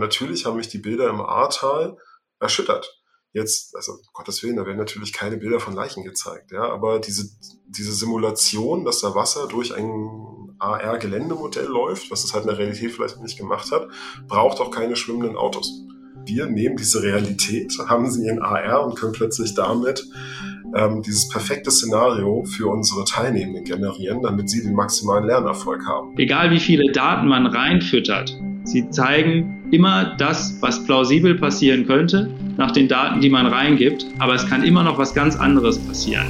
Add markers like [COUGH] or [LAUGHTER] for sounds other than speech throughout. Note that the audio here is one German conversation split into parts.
Natürlich haben mich die Bilder im Ahrtal erschüttert. Jetzt, also Gottes Willen, da werden natürlich keine Bilder von Leichen gezeigt, ja, aber diese, diese Simulation, dass da Wasser durch ein AR-Geländemodell läuft, was es halt in der Realität vielleicht nicht gemacht hat, braucht auch keine schwimmenden Autos. Wir nehmen diese Realität, haben sie in AR und können plötzlich damit ähm, dieses perfekte Szenario für unsere Teilnehmenden generieren, damit sie den maximalen Lernerfolg haben. Egal wie viele Daten man reinfüttert, sie zeigen immer das, was plausibel passieren könnte, nach den Daten, die man reingibt, aber es kann immer noch was ganz anderes passieren.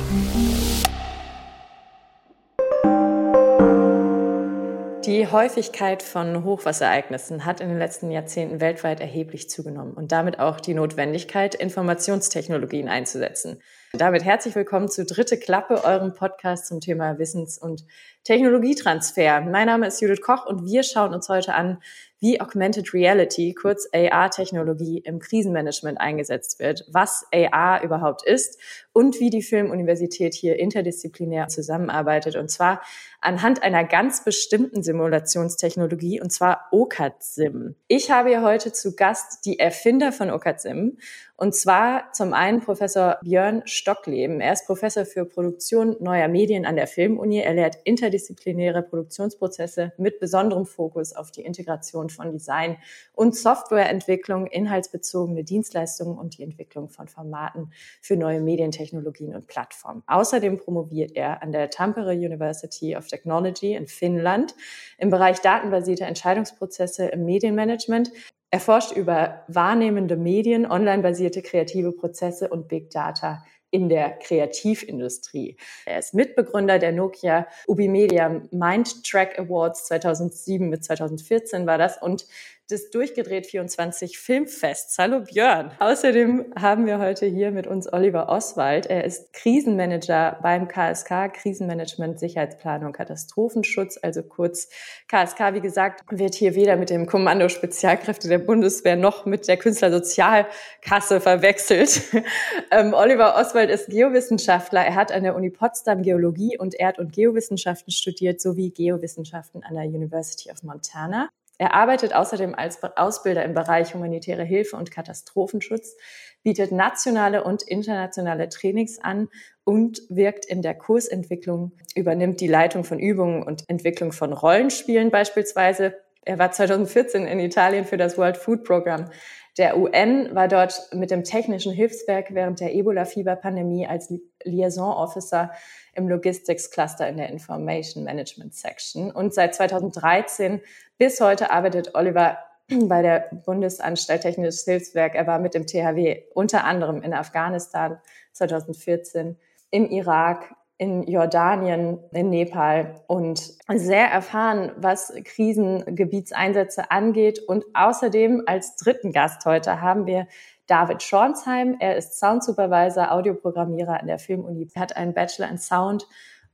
Die Häufigkeit von Hochwasserereignissen hat in den letzten Jahrzehnten weltweit erheblich zugenommen und damit auch die Notwendigkeit, Informationstechnologien einzusetzen. Damit herzlich willkommen zu Dritte Klappe, eurem Podcast zum Thema Wissens- und Technologietransfer. Mein Name ist Judith Koch und wir schauen uns heute an, wie Augmented Reality, kurz AR-Technologie, im Krisenmanagement eingesetzt wird, was AR überhaupt ist und wie die Filmuniversität hier interdisziplinär zusammenarbeitet. Und zwar anhand einer ganz bestimmten Simulationstechnologie, und zwar OCAD-Sim. Ich habe hier heute zu Gast die Erfinder von OCAD-Sim, und zwar zum einen Professor Björn Stockleben. Er ist Professor für Produktion neuer Medien an der Filmuni. Er lehrt interdisziplinäre Produktionsprozesse mit besonderem Fokus auf die Integration von Design und Softwareentwicklung, inhaltsbezogene Dienstleistungen und die Entwicklung von Formaten für neue Medientechnologien und Plattformen. Außerdem promoviert er an der Tampere University of Technology in Finnland im Bereich datenbasierte Entscheidungsprozesse im Medienmanagement. Er forscht über wahrnehmende Medien, online-basierte kreative Prozesse und Big Data in der Kreativindustrie. Er ist Mitbegründer der Nokia Ubimedia Mind Track Awards 2007 bis 2014 war das und des Durchgedreht 24 Filmfests. Hallo Björn. Außerdem haben wir heute hier mit uns Oliver Oswald. Er ist Krisenmanager beim KSK, Krisenmanagement, Sicherheitsplanung, Katastrophenschutz, also kurz KSK. Wie gesagt, wird hier weder mit dem Kommando Spezialkräfte der Bundeswehr noch mit der Künstlersozialkasse verwechselt. [LAUGHS] ähm, Oliver Oswald ist Geowissenschaftler. Er hat an der Uni Potsdam Geologie und Erd- und Geowissenschaften studiert sowie Geowissenschaften an der University of Montana. Er arbeitet außerdem als Ausbilder im Bereich humanitäre Hilfe und Katastrophenschutz, bietet nationale und internationale Trainings an und wirkt in der Kursentwicklung, übernimmt die Leitung von Übungen und Entwicklung von Rollenspielen beispielsweise. Er war 2014 in Italien für das World Food Program der UN, war dort mit dem technischen Hilfswerk während der Ebola-Fieber-Pandemie als Liaison Officer im Logistics Cluster in der Information Management Section. Und seit 2013 bis heute arbeitet Oliver [CLEARS THROAT] bei der Bundesanstalt Technisches Hilfswerk. Er war mit dem THW unter anderem in Afghanistan 2014, im Irak, in Jordanien, in Nepal und sehr erfahren, was Krisengebietseinsätze angeht. Und außerdem als dritten Gast heute haben wir David Schornsheim. Er ist Sound Supervisor, Audioprogrammierer an der Filmuni, er hat einen Bachelor in Sound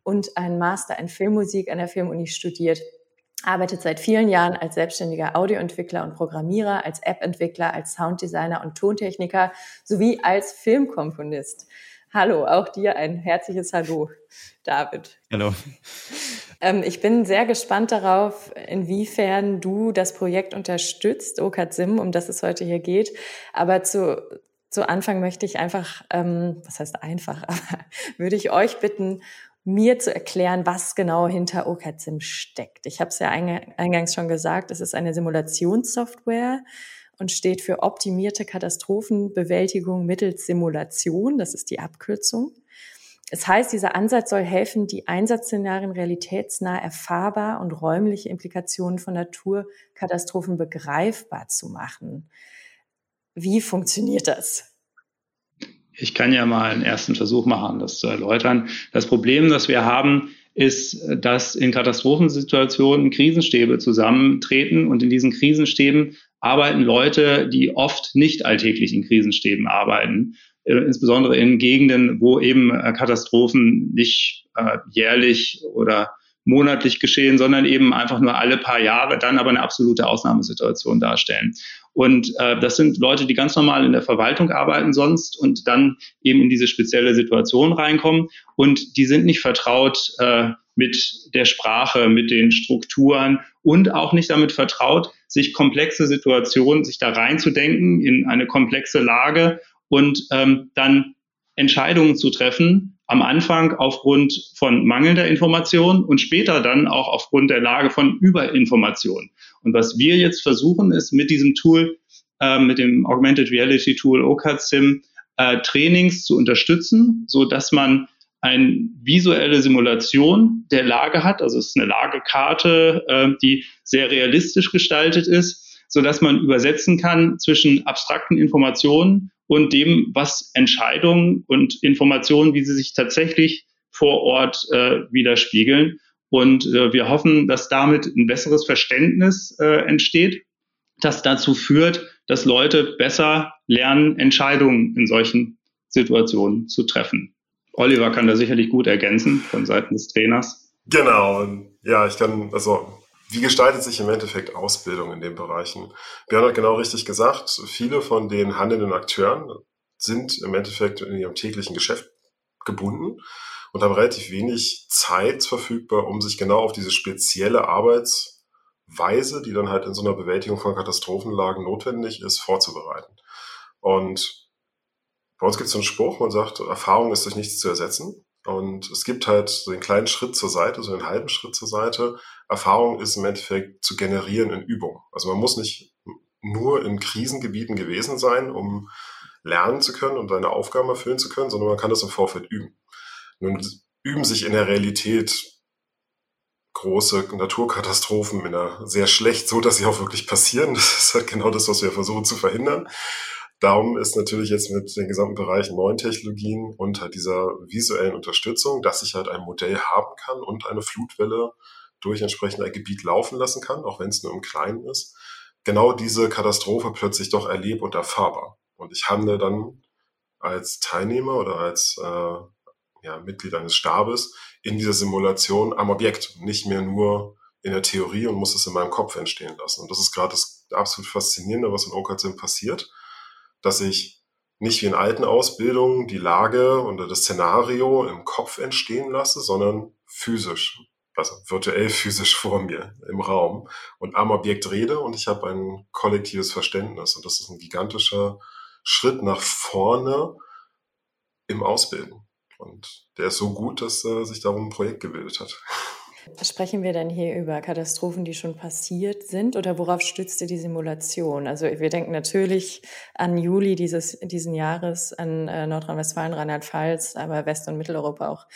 und einen Master in Filmmusik an der Filmuni studiert arbeitet seit vielen Jahren als selbstständiger Audioentwickler und Programmierer, als App-Entwickler, als Sounddesigner und Tontechniker sowie als Filmkomponist. Hallo, auch dir ein herzliches Hallo, David. Hallo. Ähm, ich bin sehr gespannt darauf, inwiefern du das Projekt unterstützt, OCAD Sim, um das es heute hier geht. Aber zu, zu Anfang möchte ich einfach, ähm, was heißt einfach, [LAUGHS] aber würde ich euch bitten, mir zu erklären, was genau hinter Sim steckt. Ich habe es ja eingangs schon gesagt, es ist eine Simulationssoftware und steht für optimierte Katastrophenbewältigung mittels Simulation. Das ist die Abkürzung. Es heißt, dieser Ansatz soll helfen, die Einsatzszenarien realitätsnah erfahrbar und räumliche Implikationen von Naturkatastrophen begreifbar zu machen. Wie funktioniert das? Ich kann ja mal einen ersten Versuch machen, das zu erläutern. Das Problem, das wir haben, ist, dass in Katastrophensituationen Krisenstäbe zusammentreten und in diesen Krisenstäben arbeiten Leute, die oft nicht alltäglich in Krisenstäben arbeiten, insbesondere in Gegenden, wo eben äh, Katastrophen nicht äh, jährlich oder monatlich geschehen, sondern eben einfach nur alle paar Jahre, dann aber eine absolute Ausnahmesituation darstellen. Und äh, das sind Leute, die ganz normal in der Verwaltung arbeiten sonst und dann eben in diese spezielle Situation reinkommen. Und die sind nicht vertraut äh, mit der Sprache, mit den Strukturen und auch nicht damit vertraut, sich komplexe Situationen, sich da reinzudenken in eine komplexe Lage und ähm, dann Entscheidungen zu treffen, am Anfang aufgrund von mangelnder Information und später dann auch aufgrund der Lage von Überinformation. Und was wir jetzt versuchen, ist mit diesem Tool, äh, mit dem Augmented Reality Tool OCAD-SIM, äh, Trainings zu unterstützen, so dass man eine visuelle Simulation der Lage hat. Also es ist eine Lagekarte, äh, die sehr realistisch gestaltet ist, so dass man übersetzen kann zwischen abstrakten Informationen und dem, was Entscheidungen und Informationen, wie sie sich tatsächlich vor Ort äh, widerspiegeln. Und äh, wir hoffen, dass damit ein besseres Verständnis äh, entsteht, das dazu führt, dass Leute besser lernen, Entscheidungen in solchen Situationen zu treffen. Oliver kann da sicherlich gut ergänzen von Seiten des Trainers. Genau, ja, ich kann, also wie gestaltet sich im Endeffekt Ausbildung in den Bereichen? Björn hat genau richtig gesagt, viele von den handelnden Akteuren sind im Endeffekt in ihrem täglichen Geschäft gebunden und haben relativ wenig Zeit verfügbar, um sich genau auf diese spezielle Arbeitsweise, die dann halt in so einer Bewältigung von Katastrophenlagen notwendig ist, vorzubereiten. Und bei uns gibt es so einen Spruch, man sagt, Erfahrung ist durch nichts zu ersetzen. Und es gibt halt so einen kleinen Schritt zur Seite, so einen halben Schritt zur Seite. Erfahrung ist im Endeffekt zu generieren in Übung. Also man muss nicht nur in Krisengebieten gewesen sein, um lernen zu können und seine Aufgaben erfüllen zu können, sondern man kann das im Vorfeld üben. Nun üben sich in der Realität große Naturkatastrophen in einer sehr schlecht, so dass sie auch wirklich passieren. Das ist halt genau das, was wir versuchen zu verhindern. Darum ist natürlich jetzt mit den gesamten Bereichen neuen Technologien und halt dieser visuellen Unterstützung, dass ich halt ein Modell haben kann und eine Flutwelle durch entsprechend ein Gebiet laufen lassen kann, auch wenn es nur im Kleinen ist, genau diese Katastrophe plötzlich doch erlebe und erfahrbar. Und ich handle dann als Teilnehmer oder als äh, ja, Mitglied eines Stabes in dieser Simulation am Objekt, nicht mehr nur in der Theorie und muss es in meinem Kopf entstehen lassen. Und das ist gerade das absolut Faszinierende, was in OKZim passiert dass ich nicht wie in alten Ausbildungen die Lage oder das Szenario im Kopf entstehen lasse, sondern physisch, also virtuell physisch [LAUGHS] vor mir im Raum und am Objekt rede und ich habe ein kollektives Verständnis. Und das ist ein gigantischer Schritt nach vorne im Ausbilden. Und der ist so gut, dass äh, sich darum ein Projekt gebildet hat. Sprechen wir denn hier über Katastrophen, die schon passiert sind oder worauf stützte die Simulation? Also wir denken natürlich an Juli dieses, diesen Jahres, an äh, Nordrhein-Westfalen, Rheinland-Pfalz, aber West- und Mitteleuropa auch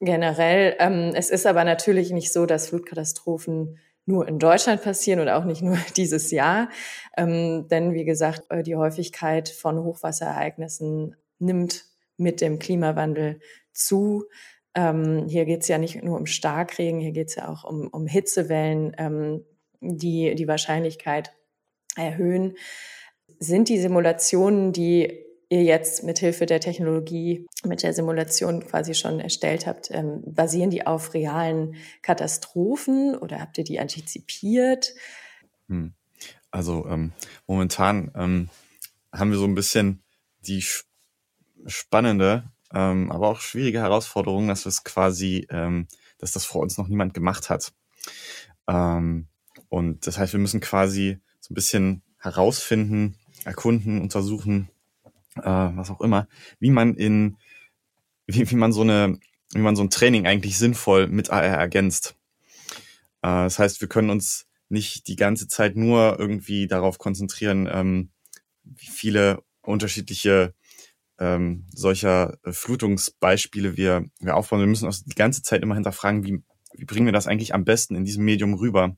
generell. Ähm, es ist aber natürlich nicht so, dass Flutkatastrophen nur in Deutschland passieren oder auch nicht nur [LAUGHS] dieses Jahr. Ähm, denn wie gesagt, äh, die Häufigkeit von Hochwasserereignissen nimmt mit dem Klimawandel zu. Ähm, hier geht es ja nicht nur um Starkregen, hier geht es ja auch um, um Hitzewellen, ähm, die die Wahrscheinlichkeit erhöhen. Sind die Simulationen, die ihr jetzt mit Hilfe der Technologie, mit der Simulation quasi schon erstellt habt, ähm, basieren die auf realen Katastrophen oder habt ihr die antizipiert? Hm. Also ähm, momentan ähm, haben wir so ein bisschen die spannende ähm, aber auch schwierige Herausforderungen, dass es quasi, ähm, dass das vor uns noch niemand gemacht hat. Ähm, und das heißt, wir müssen quasi so ein bisschen herausfinden, erkunden, untersuchen, äh, was auch immer, wie man in, wie, wie man so eine, wie man so ein Training eigentlich sinnvoll mit AR ergänzt. Äh, das heißt, wir können uns nicht die ganze Zeit nur irgendwie darauf konzentrieren, ähm, wie viele unterschiedliche ähm, solcher äh, Flutungsbeispiele wir, wir aufbauen. Wir müssen uns die ganze Zeit immer hinterfragen, wie, wie bringen wir das eigentlich am besten in diesem Medium rüber?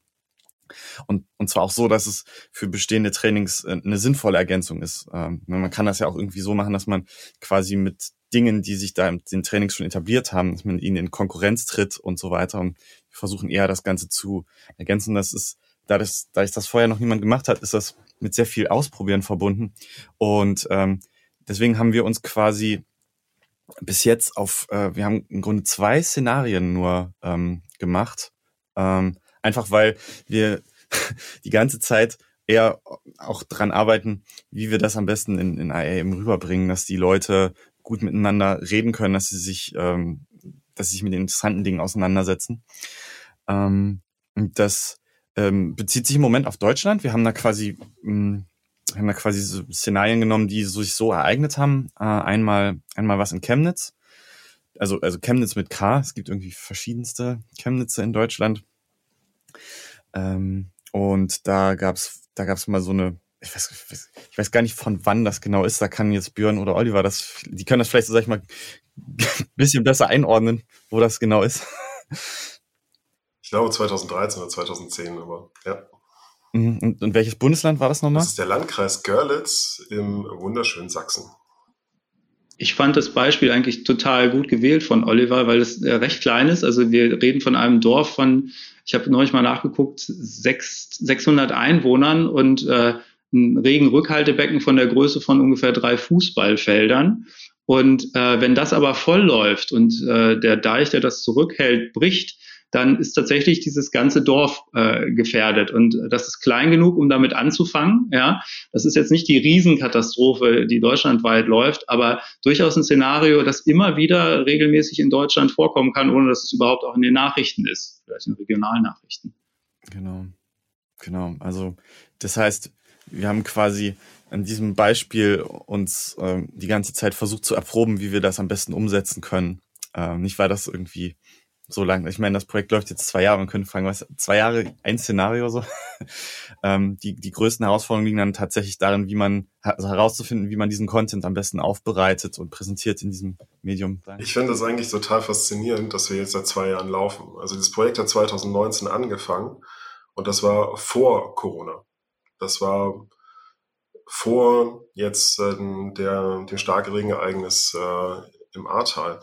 Und, und zwar auch so, dass es für bestehende Trainings äh, eine sinnvolle Ergänzung ist. Ähm, man kann das ja auch irgendwie so machen, dass man quasi mit Dingen, die sich da in den Trainings schon etabliert haben, dass man ihnen in Konkurrenz tritt und so weiter. Und wir versuchen eher das Ganze zu ergänzen. Das ist, da das, da ich das vorher noch niemand gemacht hat, ist das mit sehr viel Ausprobieren verbunden. Und ähm, deswegen haben wir uns quasi bis jetzt auf, äh, wir haben im Grunde zwei Szenarien nur ähm, gemacht. Ähm, einfach weil wir [LAUGHS] die ganze Zeit eher auch dran arbeiten, wie wir das am besten in, in IAM rüberbringen, dass die Leute gut miteinander reden können, dass sie sich, ähm, dass sie sich mit den interessanten Dingen auseinandersetzen. Ähm, das ähm, bezieht sich im Moment auf Deutschland. Wir haben da quasi, mh, hm, haben da quasi so Szenarien genommen, die sich so ereignet haben. Äh, einmal, einmal was in Chemnitz. Also, also Chemnitz mit K. Es gibt irgendwie verschiedenste Chemnitze in Deutschland. Ähm, und da gab's, da gab's mal so eine, ich weiß, ich weiß gar nicht von wann das genau ist. Da kann jetzt Björn oder Oliver das, die können das vielleicht, sag ich mal, ein [LAUGHS] bisschen besser einordnen, wo das genau ist. Ich glaube 2013 oder 2010, aber ja. Mhm. Und, und welches Bundesland war das nochmal? Das ist der Landkreis Görlitz im wunderschönen Sachsen. Ich fand das Beispiel eigentlich total gut gewählt von Oliver, weil es recht klein ist. Also wir reden von einem Dorf von, ich habe neulich mal nachgeguckt, sechs, 600 Einwohnern und äh, ein Regenrückhaltebecken von der Größe von ungefähr drei Fußballfeldern. Und äh, wenn das aber voll läuft und äh, der Deich, der das zurückhält, bricht, dann ist tatsächlich dieses ganze Dorf äh, gefährdet. Und das ist klein genug, um damit anzufangen. Ja, das ist jetzt nicht die Riesenkatastrophe, die deutschlandweit läuft, aber durchaus ein Szenario, das immer wieder regelmäßig in Deutschland vorkommen kann, ohne dass es überhaupt auch in den Nachrichten ist, vielleicht in regionalen Nachrichten. Genau, genau. Also das heißt, wir haben quasi an diesem Beispiel uns ähm, die ganze Zeit versucht zu erproben, wie wir das am besten umsetzen können. Ähm, nicht, weil das irgendwie so lang. Ich meine, das Projekt läuft jetzt zwei Jahre. Man könnte fragen, was zwei Jahre ein Szenario so. [LAUGHS] ähm, die die größten Herausforderungen liegen dann tatsächlich darin, wie man also herauszufinden, wie man diesen Content am besten aufbereitet und präsentiert in diesem Medium. Ich finde das eigentlich total faszinierend, dass wir jetzt seit zwei Jahren laufen. Also das Projekt hat 2019 angefangen und das war vor Corona. Das war vor jetzt äh, der dem Starkregenereignis äh, im Ahrtal.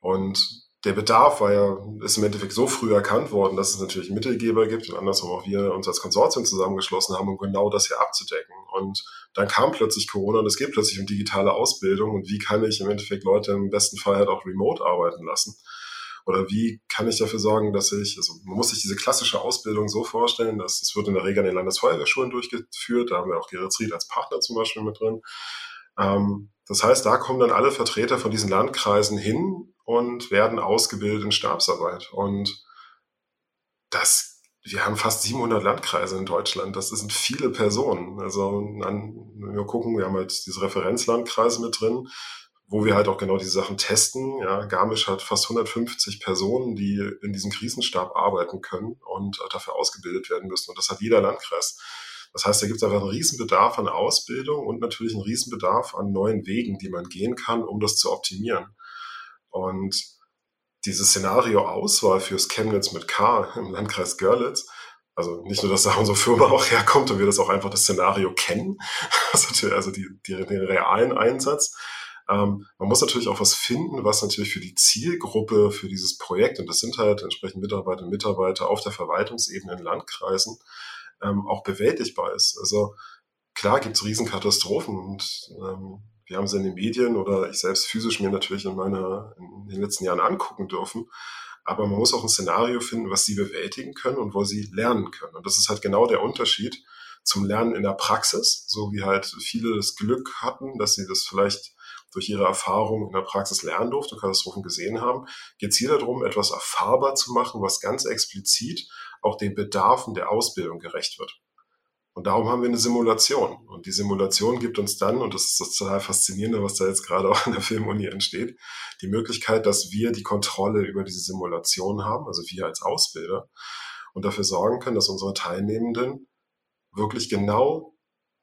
Und der Bedarf war ja, ist im Endeffekt so früh erkannt worden, dass es natürlich Mittelgeber gibt und andersrum auch wir uns als Konsortium zusammengeschlossen haben, um genau das hier abzudecken. Und dann kam plötzlich Corona und es geht plötzlich um digitale Ausbildung und wie kann ich im Endeffekt Leute im besten Fall halt auch remote arbeiten lassen. Oder wie kann ich dafür sorgen, dass ich, also man muss sich diese klassische Ausbildung so vorstellen, dass es wird in der Regel an den Landesfeuerwehrschulen durchgeführt, da haben wir auch Geretsried als Partner zum Beispiel mit drin. Ähm, das heißt, da kommen dann alle Vertreter von diesen Landkreisen hin und werden ausgebildet in Stabsarbeit. Und das, wir haben fast 700 Landkreise in Deutschland. Das sind viele Personen. Also, wenn wir gucken, wir haben halt diese Referenzlandkreise mit drin, wo wir halt auch genau diese Sachen testen. Ja, Garmisch hat fast 150 Personen, die in diesem Krisenstab arbeiten können und dafür ausgebildet werden müssen. Und das hat jeder Landkreis. Das heißt, da gibt es einfach einen Riesenbedarf an Ausbildung und natürlich einen Riesenbedarf an neuen Wegen, die man gehen kann, um das zu optimieren. Und dieses Szenario Auswahl fürs Chemnitz mit K im Landkreis Görlitz, also nicht nur, dass da unsere Firma auch herkommt und wir das auch einfach das Szenario kennen, [LAUGHS] also, also die, die, den realen Einsatz. Ähm, man muss natürlich auch was finden, was natürlich für die Zielgruppe, für dieses Projekt, und das sind halt entsprechend Mitarbeiter und Mitarbeiter auf der Verwaltungsebene in Landkreisen, ähm, auch bewältigbar ist. Also klar gibt es Riesenkatastrophen und ähm, wir haben sie in den Medien oder ich selbst physisch mir natürlich in, meiner, in den letzten Jahren angucken dürfen. Aber man muss auch ein Szenario finden, was sie bewältigen können und wo sie lernen können. Und das ist halt genau der Unterschied zum Lernen in der Praxis, so wie halt viele das Glück hatten, dass sie das vielleicht durch ihre Erfahrung in der Praxis lernen durften Katastrophen gesehen haben, geht es hier darum, etwas erfahrbar zu machen, was ganz explizit auch den Bedarfen der Ausbildung gerecht wird. Und darum haben wir eine Simulation. Und die Simulation gibt uns dann, und das ist das total faszinierende, was da jetzt gerade [LAUGHS] auch in der Filmuni entsteht, die Möglichkeit, dass wir die Kontrolle über diese Simulation haben, also wir als Ausbilder, und dafür sorgen können, dass unsere Teilnehmenden wirklich genau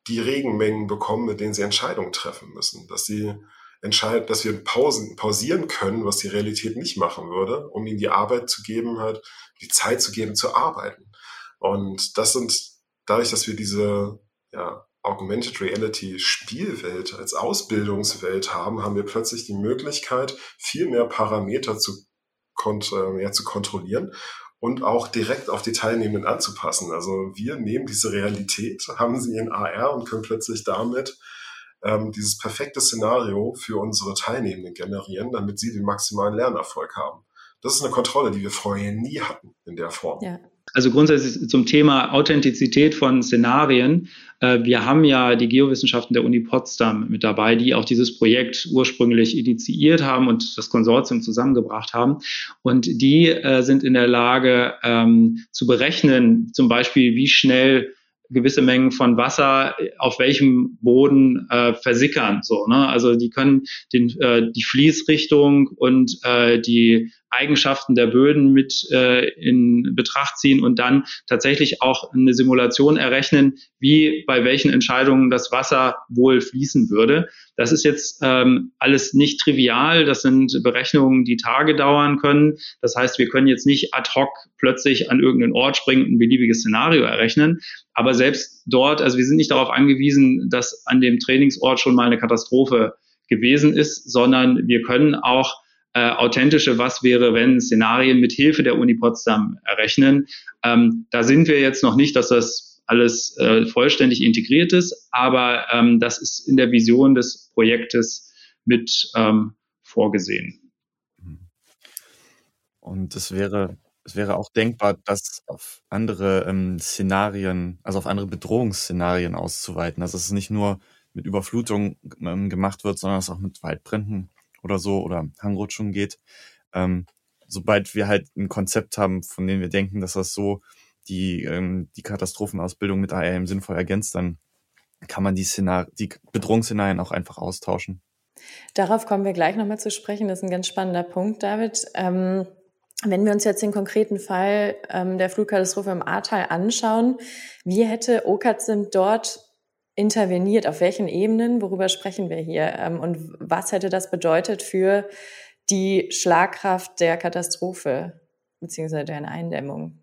die Regenmengen bekommen, mit denen sie Entscheidungen treffen müssen, dass sie entscheiden, dass wir Pausen, pausieren können, was die Realität nicht machen würde, um ihnen die Arbeit zu geben, halt die Zeit zu geben, zu arbeiten. Und das sind dadurch, dass wir diese ja, Augmented Reality Spielwelt als Ausbildungswelt haben, haben wir plötzlich die Möglichkeit, viel mehr Parameter zu, kont äh, ja, zu kontrollieren und auch direkt auf die Teilnehmenden anzupassen. Also wir nehmen diese Realität, [LAUGHS] haben sie in AR und können plötzlich damit ähm, dieses perfekte Szenario für unsere Teilnehmenden generieren, damit sie den maximalen Lernerfolg haben. Das ist eine Kontrolle, die wir vorher nie hatten in der Form. Ja. Also grundsätzlich zum Thema Authentizität von Szenarien. Äh, wir haben ja die Geowissenschaften der Uni Potsdam mit dabei, die auch dieses Projekt ursprünglich initiiert haben und das Konsortium zusammengebracht haben. Und die äh, sind in der Lage ähm, zu berechnen, zum Beispiel, wie schnell gewisse Mengen von Wasser auf welchem Boden äh, versickern. So, ne? Also die können den, äh, die Fließrichtung und äh, die Eigenschaften der Böden mit äh, in Betracht ziehen und dann tatsächlich auch eine Simulation errechnen, wie bei welchen Entscheidungen das Wasser wohl fließen würde. Das ist jetzt ähm, alles nicht trivial. Das sind Berechnungen, die Tage dauern können. Das heißt, wir können jetzt nicht ad hoc plötzlich an irgendeinen Ort springen und ein beliebiges Szenario errechnen. Aber selbst dort, also wir sind nicht darauf angewiesen, dass an dem Trainingsort schon mal eine Katastrophe gewesen ist, sondern wir können auch äh, authentische Was wäre, wenn Szenarien mit Hilfe der Uni Potsdam errechnen. Ähm, da sind wir jetzt noch nicht, dass das alles äh, vollständig integriert ist, aber ähm, das ist in der Vision des Projektes mit ähm, vorgesehen. Und es wäre, es wäre auch denkbar, das auf andere ähm, Szenarien, also auf andere Bedrohungsszenarien auszuweiten. Also dass es nicht nur mit Überflutung ähm, gemacht wird, sondern es auch mit Waldbränden oder so oder Hangrutschung geht. Ähm, sobald wir halt ein Konzept haben, von dem wir denken, dass das so die, ähm, die Katastrophenausbildung mit ARM sinnvoll ergänzt, dann kann man die, Szenar die Bedrohungsszenarien auch einfach austauschen. Darauf kommen wir gleich nochmal zu sprechen. Das ist ein ganz spannender Punkt, David. Ähm, wenn wir uns jetzt den konkreten Fall ähm, der Flugkatastrophe im Ahrtal anschauen, wie hätte OKAZIM dort interveniert? Auf welchen Ebenen? Worüber sprechen wir hier? Ähm, und was hätte das bedeutet für die Schlagkraft der Katastrophe beziehungsweise deren Eindämmung?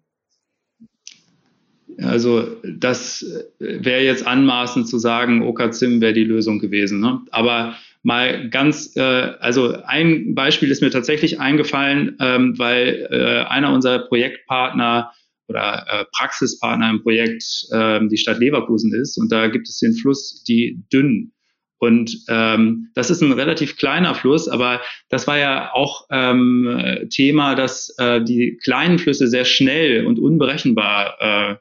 Also das wäre jetzt anmaßend zu sagen, OKZIM wäre die Lösung gewesen. Ne? Aber mal ganz, äh, also ein Beispiel ist mir tatsächlich eingefallen, ähm, weil äh, einer unserer Projektpartner oder äh, Praxispartner im Projekt äh, die Stadt Leverkusen ist. Und da gibt es den Fluss die Dünn. Und ähm, das ist ein relativ kleiner Fluss, aber das war ja auch ähm, Thema, dass äh, die kleinen Flüsse sehr schnell und unberechenbar äh,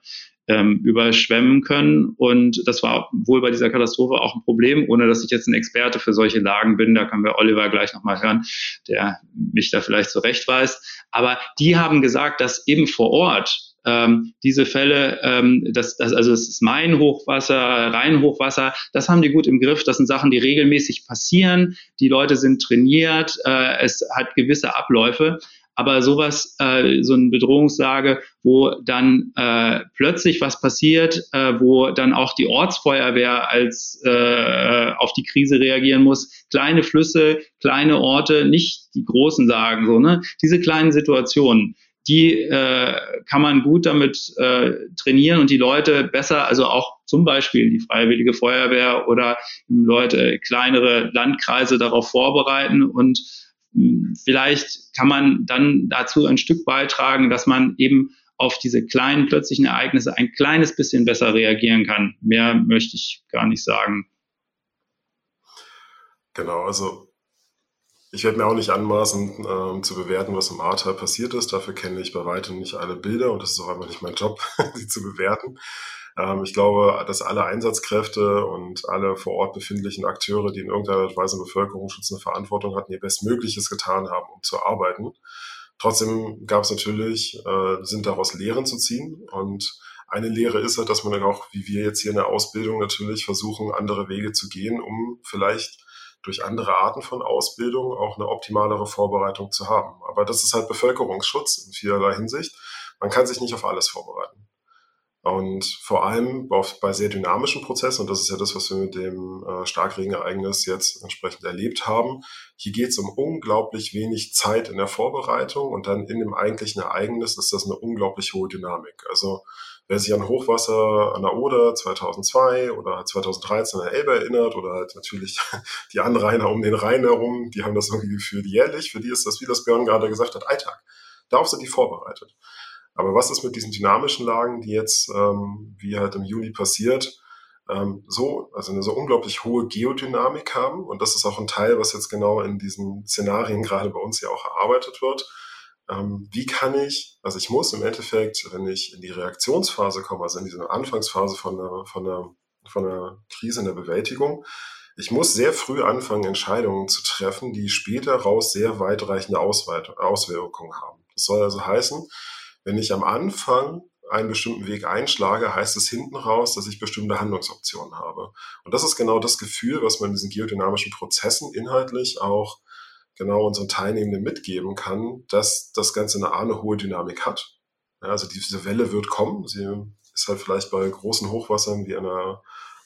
ähm, überschwemmen können. Und das war wohl bei dieser Katastrophe auch ein Problem, ohne dass ich jetzt ein Experte für solche Lagen bin. Da können wir Oliver gleich nochmal hören, der mich da vielleicht zurechtweist. Aber die haben gesagt, dass eben vor Ort ähm, diese Fälle, ähm, das, das, also es ist Main-Hochwasser, Rhein-Hochwasser, das haben die gut im Griff. Das sind Sachen, die regelmäßig passieren. Die Leute sind trainiert, äh, es hat gewisse Abläufe. Aber sowas, äh, so eine Bedrohungslage, wo dann äh, plötzlich was passiert, äh, wo dann auch die Ortsfeuerwehr als äh, auf die Krise reagieren muss, kleine Flüsse, kleine Orte, nicht die großen sagen so, ne? Diese kleinen Situationen, die äh, kann man gut damit äh, trainieren und die Leute besser, also auch zum Beispiel die Freiwillige Feuerwehr oder Leute, kleinere Landkreise darauf vorbereiten und mh, hm, vielleicht kann man dann dazu ein Stück beitragen, dass man eben auf diese kleinen plötzlichen Ereignisse ein kleines bisschen besser reagieren kann. Mehr möchte ich gar nicht sagen. Genau, also ich werde mir auch nicht anmaßen, ähm, zu bewerten, was im Ahrtal passiert ist. Dafür kenne ich bei weitem nicht alle Bilder und das ist auch einfach nicht mein Job, [LAUGHS] sie zu bewerten. Ähm, ich glaube, dass alle Einsatzkräfte und alle vor Ort befindlichen Akteure, die in irgendeiner Weise Bevölkerungsschutz eine Verantwortung hatten, ihr Bestmögliches getan haben, um zu arbeiten. Trotzdem gab es natürlich, äh, sind daraus Lehren zu ziehen und eine Lehre ist halt, dass man dann auch, wie wir jetzt hier in der Ausbildung natürlich versuchen, andere Wege zu gehen, um vielleicht durch andere Arten von Ausbildung auch eine optimalere Vorbereitung zu haben. Aber das ist halt Bevölkerungsschutz in vielerlei Hinsicht. Man kann sich nicht auf alles vorbereiten. Und vor allem bei sehr dynamischen Prozessen, und das ist ja das, was wir mit dem äh, Starkregenereignis jetzt entsprechend erlebt haben, hier geht es um unglaublich wenig Zeit in der Vorbereitung und dann in dem eigentlichen Ereignis ist das eine unglaublich hohe Dynamik. Also wer sich an Hochwasser an der Oder 2002 oder 2013 an der Elbe erinnert oder halt natürlich [LAUGHS] die Anrainer um den Rhein herum, die haben das irgendwie gefühlt jährlich. Für die ist das, wie das Björn gerade gesagt hat, Alltag. Darauf sind die vorbereitet. Aber was ist mit diesen dynamischen Lagen, die jetzt, ähm, wie halt im Juli passiert, ähm, so, also eine so unglaublich hohe Geodynamik haben? Und das ist auch ein Teil, was jetzt genau in diesen Szenarien gerade bei uns ja auch erarbeitet wird wie kann ich, also ich muss im Endeffekt, wenn ich in die Reaktionsphase komme, also in diese Anfangsphase von einer, von einer, von einer Krise in der Bewältigung, ich muss sehr früh anfangen, Entscheidungen zu treffen, die später raus sehr weitreichende Auswirkungen haben. Das soll also heißen, wenn ich am Anfang einen bestimmten Weg einschlage, heißt es hinten raus, dass ich bestimmte Handlungsoptionen habe. Und das ist genau das Gefühl, was man in diesen geodynamischen Prozessen inhaltlich auch genau unseren Teilnehmenden mitgeben kann, dass das Ganze eine, eine hohe Dynamik hat. Ja, also diese Welle wird kommen. Sie ist halt vielleicht bei großen Hochwassern wie einer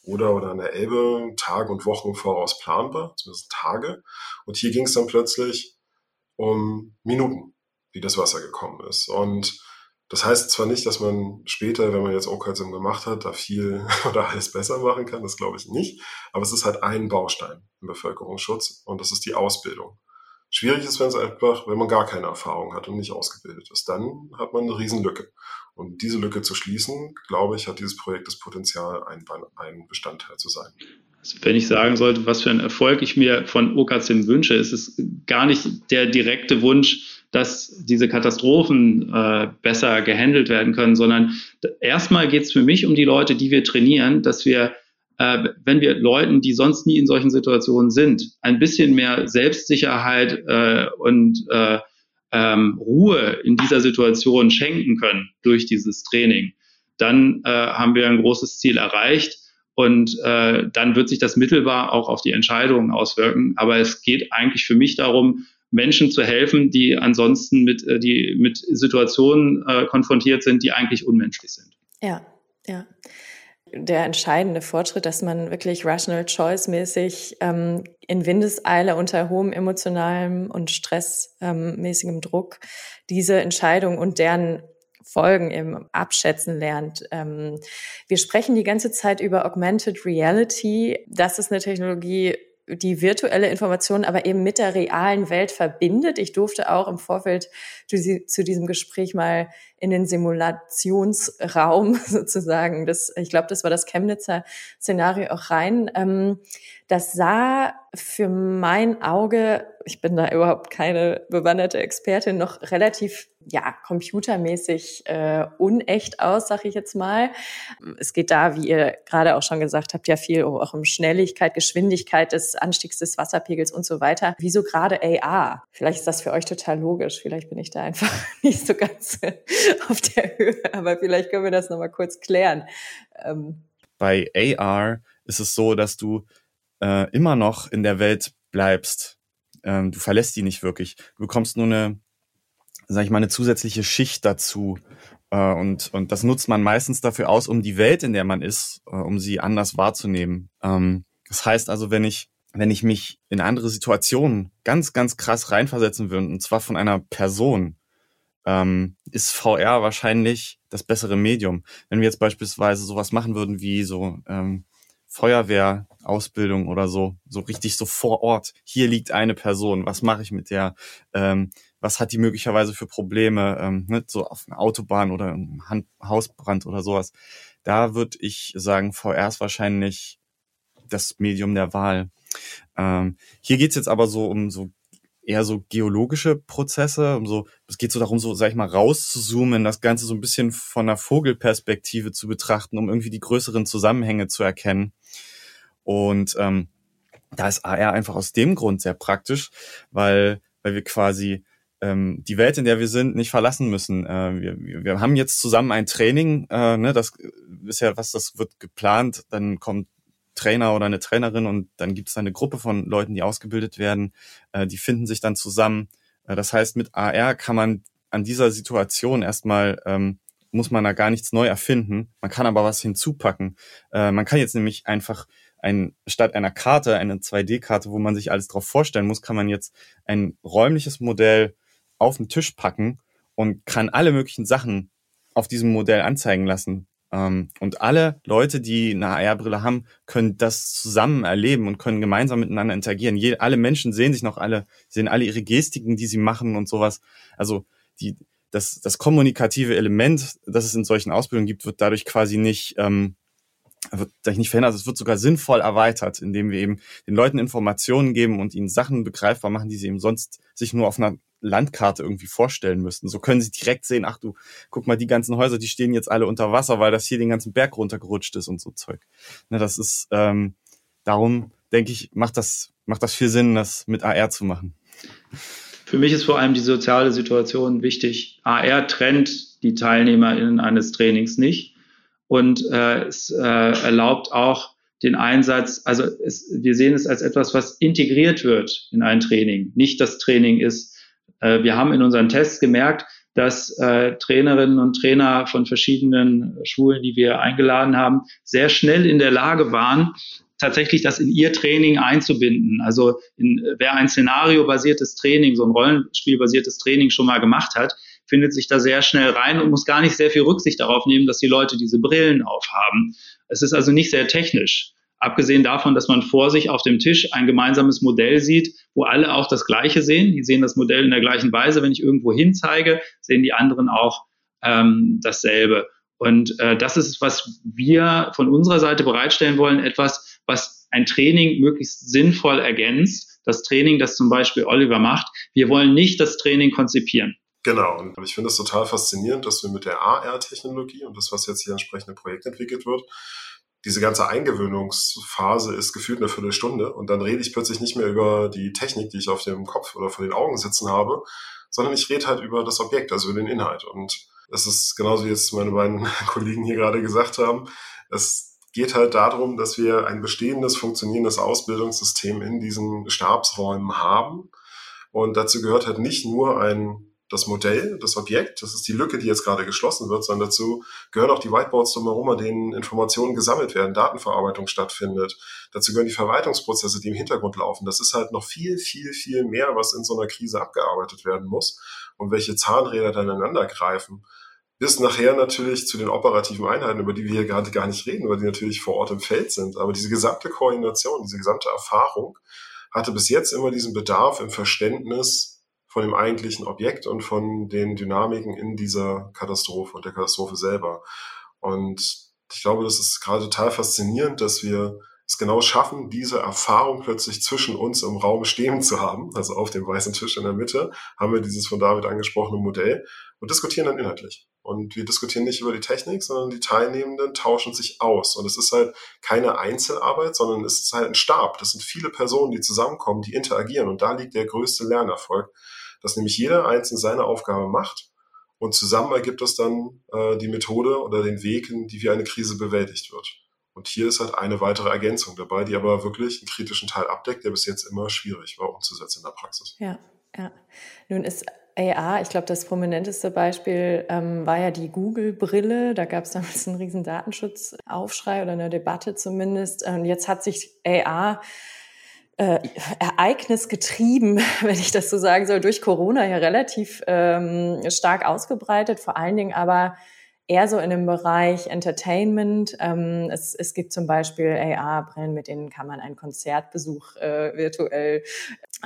Oder oder an der Elbe Tage und Wochen voraus planbar, zumindest Tage. Und hier ging es dann plötzlich um Minuten, wie das Wasser gekommen ist. Und das heißt zwar nicht, dass man später, wenn man jetzt Okalsum gemacht hat, da viel [LAUGHS] oder alles besser machen kann, das glaube ich nicht. Aber es ist halt ein Baustein im Bevölkerungsschutz und das ist die Ausbildung. Schwierig ist, wenn es einfach, wenn man gar keine Erfahrung hat und nicht ausgebildet ist. Dann hat man eine Riesenlücke. Und diese Lücke zu schließen, glaube ich, hat dieses Projekt das Potenzial, ein, Bestandteil zu sein. Also wenn ich sagen sollte, was für ein Erfolg ich mir von OKZIM wünsche, ist es gar nicht der direkte Wunsch, dass diese Katastrophen äh, besser gehandelt werden können, sondern erstmal geht es für mich um die Leute, die wir trainieren, dass wir äh, wenn wir Leuten, die sonst nie in solchen Situationen sind, ein bisschen mehr Selbstsicherheit äh, und äh, ähm, Ruhe in dieser Situation schenken können durch dieses Training, dann äh, haben wir ein großes Ziel erreicht. Und äh, dann wird sich das mittelbar auch auf die Entscheidungen auswirken. Aber es geht eigentlich für mich darum, Menschen zu helfen, die ansonsten mit, äh, die mit Situationen äh, konfrontiert sind, die eigentlich unmenschlich sind. Ja, ja der entscheidende Fortschritt, dass man wirklich rational choice mäßig ähm, in Windeseile unter hohem emotionalem und stressmäßigem ähm, Druck diese Entscheidung und deren Folgen eben abschätzen lernt. Ähm, wir sprechen die ganze Zeit über Augmented Reality. Das ist eine Technologie, die virtuelle Information aber eben mit der realen Welt verbindet. Ich durfte auch im Vorfeld zu diesem Gespräch mal in den Simulationsraum [LAUGHS] sozusagen, das, ich glaube, das war das Chemnitzer Szenario auch rein. Ähm, das sah für mein Auge, ich bin da überhaupt keine bewanderte Expertin, noch relativ ja computermäßig äh, unecht aus, sag ich jetzt mal. Es geht da, wie ihr gerade auch schon gesagt habt, ja viel auch um Schnelligkeit, Geschwindigkeit des Anstiegs des Wasserpegels und so weiter. Wieso gerade AR? Vielleicht ist das für euch total logisch. Vielleicht bin ich da einfach [LAUGHS] nicht so ganz auf der Höhe, aber vielleicht können wir das nochmal kurz klären. Ähm. Bei AR ist es so, dass du äh, immer noch in der Welt bleibst. Ähm, du verlässt die nicht wirklich. Du bekommst nur eine, sag ich mal, eine zusätzliche Schicht dazu. Äh, und, und das nutzt man meistens dafür aus, um die Welt, in der man ist, äh, um sie anders wahrzunehmen. Ähm, das heißt also, wenn ich wenn ich mich in andere Situationen ganz, ganz krass reinversetzen würde, und zwar von einer Person, ähm, ist VR wahrscheinlich das bessere Medium. Wenn wir jetzt beispielsweise sowas machen würden wie so ähm, Feuerwehrausbildung oder so, so richtig so vor Ort. Hier liegt eine Person, was mache ich mit der? Ähm, was hat die möglicherweise für Probleme, ähm, ne, so auf einer Autobahn oder im Hausbrand oder sowas. Da würde ich sagen, VR ist wahrscheinlich das Medium der Wahl. Ähm, hier geht's jetzt aber so um so eher so geologische Prozesse, um so, es geht so darum, so, sag ich mal, rauszuzoomen, das Ganze so ein bisschen von einer Vogelperspektive zu betrachten, um irgendwie die größeren Zusammenhänge zu erkennen. Und ähm, da ist AR einfach aus dem Grund sehr praktisch, weil, weil wir quasi ähm, die Welt, in der wir sind, nicht verlassen müssen. Äh, wir, wir haben jetzt zusammen ein Training, äh, ne, das ist ja was, das wird geplant, dann kommt Trainer oder eine Trainerin und dann gibt es eine Gruppe von Leuten, die ausgebildet werden, äh, die finden sich dann zusammen. Äh, das heißt, mit AR kann man an dieser Situation erstmal, ähm, muss man da gar nichts neu erfinden. Man kann aber was hinzupacken. Äh, man kann jetzt nämlich einfach ein, statt einer Karte, eine 2D-Karte, wo man sich alles drauf vorstellen muss, kann man jetzt ein räumliches Modell auf den Tisch packen und kann alle möglichen Sachen auf diesem Modell anzeigen lassen. Ähm, und alle Leute, die eine AR-Brille haben, können das zusammen erleben und können gemeinsam miteinander interagieren. Je, alle Menschen sehen sich noch alle, sehen alle ihre Gestiken, die sie machen und sowas. Also die, das, das kommunikative Element, das es in solchen Ausbildungen gibt, wird dadurch quasi nicht, ähm, wird dadurch nicht verändert. Es wird sogar sinnvoll erweitert, indem wir eben den Leuten Informationen geben und ihnen Sachen begreifbar machen, die sie eben sonst sich nur auf einer Landkarte irgendwie vorstellen müssten. So können sie direkt sehen, ach du, guck mal, die ganzen Häuser, die stehen jetzt alle unter Wasser, weil das hier den ganzen Berg runtergerutscht ist und so Zeug. Ne, das ist, ähm, darum denke ich, macht das, macht das viel Sinn, das mit AR zu machen. Für mich ist vor allem die soziale Situation wichtig. AR trennt die TeilnehmerInnen eines Trainings nicht und äh, es äh, erlaubt auch den Einsatz, also es, wir sehen es als etwas, was integriert wird in ein Training, nicht das Training ist. Äh, wir haben in unseren Tests gemerkt, dass äh, Trainerinnen und Trainer von verschiedenen Schulen, die wir eingeladen haben, sehr schnell in der Lage waren, tatsächlich das in ihr Training einzubinden. Also wer ein szenariobasiertes Training, so ein Rollenspielbasiertes Training schon mal gemacht hat, findet sich da sehr schnell rein und muss gar nicht sehr viel Rücksicht darauf nehmen, dass die Leute diese Brillen aufhaben. Es ist also nicht sehr technisch. Abgesehen davon, dass man vor sich auf dem Tisch ein gemeinsames Modell sieht, wo alle auch das Gleiche sehen. Die sehen das Modell in der gleichen Weise. Wenn ich irgendwo hinzeige, sehen die anderen auch ähm, dasselbe. Und äh, das ist, was wir von unserer Seite bereitstellen wollen, etwas, was ein Training möglichst sinnvoll ergänzt. Das Training, das zum Beispiel Oliver macht. Wir wollen nicht das Training konzipieren. Genau, und ich finde es total faszinierend, dass wir mit der AR-Technologie und das, was jetzt hier entsprechende Projekt entwickelt wird, diese ganze Eingewöhnungsphase ist gefühlt eine Viertelstunde und dann rede ich plötzlich nicht mehr über die Technik, die ich auf dem Kopf oder vor den Augen sitzen habe, sondern ich rede halt über das Objekt, also über den Inhalt. Und es ist genauso wie jetzt meine beiden [LAUGHS] Kollegen hier gerade gesagt haben, es geht halt darum, dass wir ein bestehendes, funktionierendes Ausbildungssystem in diesen Stabsräumen haben. Und dazu gehört halt nicht nur ein das Modell, das Objekt, das ist die Lücke, die jetzt gerade geschlossen wird, sondern dazu gehören auch die Whiteboards drumherum, an denen Informationen gesammelt werden, Datenverarbeitung stattfindet. Dazu gehören die Verwaltungsprozesse, die im Hintergrund laufen. Das ist halt noch viel, viel, viel mehr, was in so einer Krise abgearbeitet werden muss und welche Zahnräder dann ineinander greifen. Bis nachher natürlich zu den operativen Einheiten, über die wir hier gerade gar nicht reden, weil die natürlich vor Ort im Feld sind. Aber diese gesamte Koordination, diese gesamte Erfahrung hatte bis jetzt immer diesen Bedarf im Verständnis von dem eigentlichen Objekt und von den Dynamiken in dieser Katastrophe und der Katastrophe selber. Und ich glaube, das ist gerade total faszinierend, dass wir es genau schaffen, diese Erfahrung plötzlich zwischen uns im Raum stehen zu haben. Also auf dem weißen Tisch in der Mitte haben wir dieses von David angesprochene Modell und diskutieren dann inhaltlich. Und wir diskutieren nicht über die Technik, sondern die Teilnehmenden tauschen sich aus. Und es ist halt keine Einzelarbeit, sondern es ist halt ein Stab. Das sind viele Personen, die zusammenkommen, die interagieren. Und da liegt der größte Lernerfolg dass nämlich jeder einzelne seine Aufgabe macht und zusammen ergibt das dann äh, die Methode oder den Weg, in die wie eine Krise bewältigt wird. Und hier ist halt eine weitere Ergänzung dabei, die aber wirklich einen kritischen Teil abdeckt, der bis jetzt immer schwierig war umzusetzen in der Praxis. Ja, ja. Nun ist AR, ich glaube, das prominenteste Beispiel ähm, war ja die Google-Brille. Da gab es damals einen riesen Datenschutzaufschrei oder eine Debatte zumindest. Und jetzt hat sich AR äh, ereignisgetrieben, [LAUGHS] wenn ich das so sagen soll, durch Corona ja relativ ähm, stark ausgebreitet, vor allen Dingen aber eher so in dem Bereich Entertainment. Ähm, es, es gibt zum Beispiel AR-Brillen, mit denen kann man einen Konzertbesuch äh, virtuell